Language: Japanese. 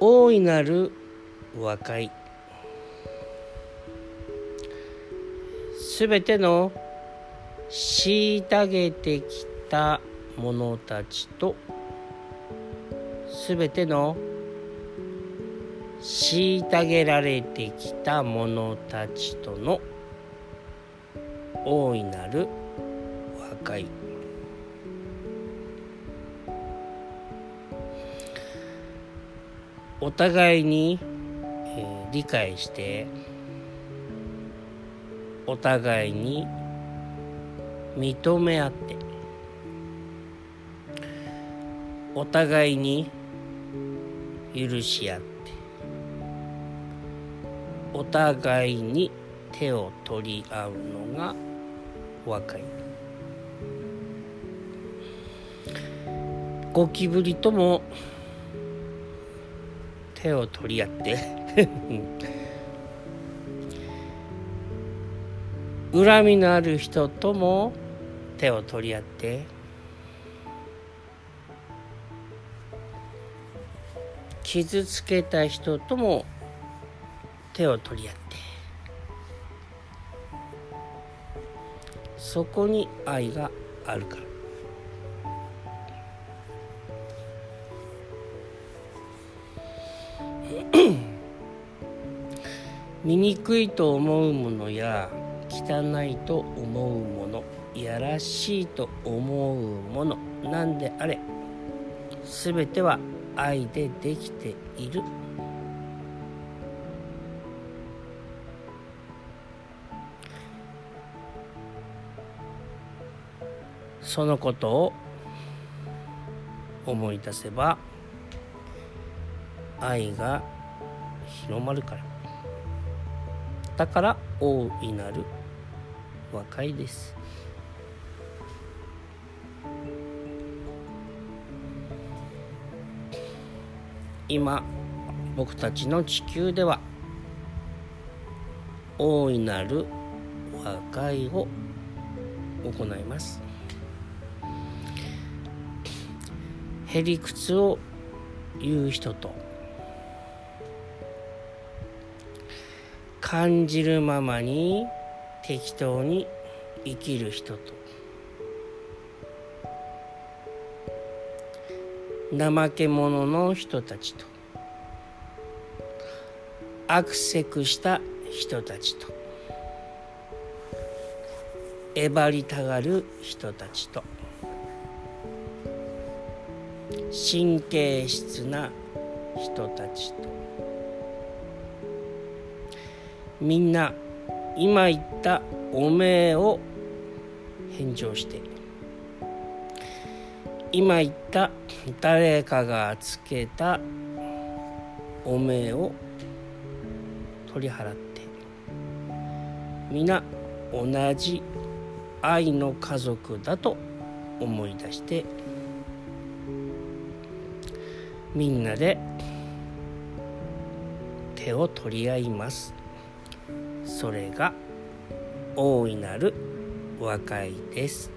大いなる和解。すべての虐げてきた者たちとすべての虐げられてきた者たちとの大いなる和解。お互いに、えー、理解してお互いに認め合ってお互いに許し合ってお互いに手を取り合うのが和解。ゴキブリとも手を取り合って。恨みのある人とも手を取り合って。傷つけた人とも手を取り合って。そこに愛があるから。醜いと思うものや汚いと思うものやらしいと思うものなんであれ全ては愛でできている。そのことを思い出せば愛が広まるから。だから大いなる和解です。今僕たちの地球では大いなる和解を行います。へりくつを言う人と感じるままに適当に生きる人と。怠け者の人たちと。悪せくした人たちと。えばりたがる人たちと。神経質な人たちと。みんな今言ったおめえを返上して。今言った誰かがつけたおめえを取り払って。皆同じ愛の家族だと思い出して。みんなで手を取り合います。それが大いなる和解です。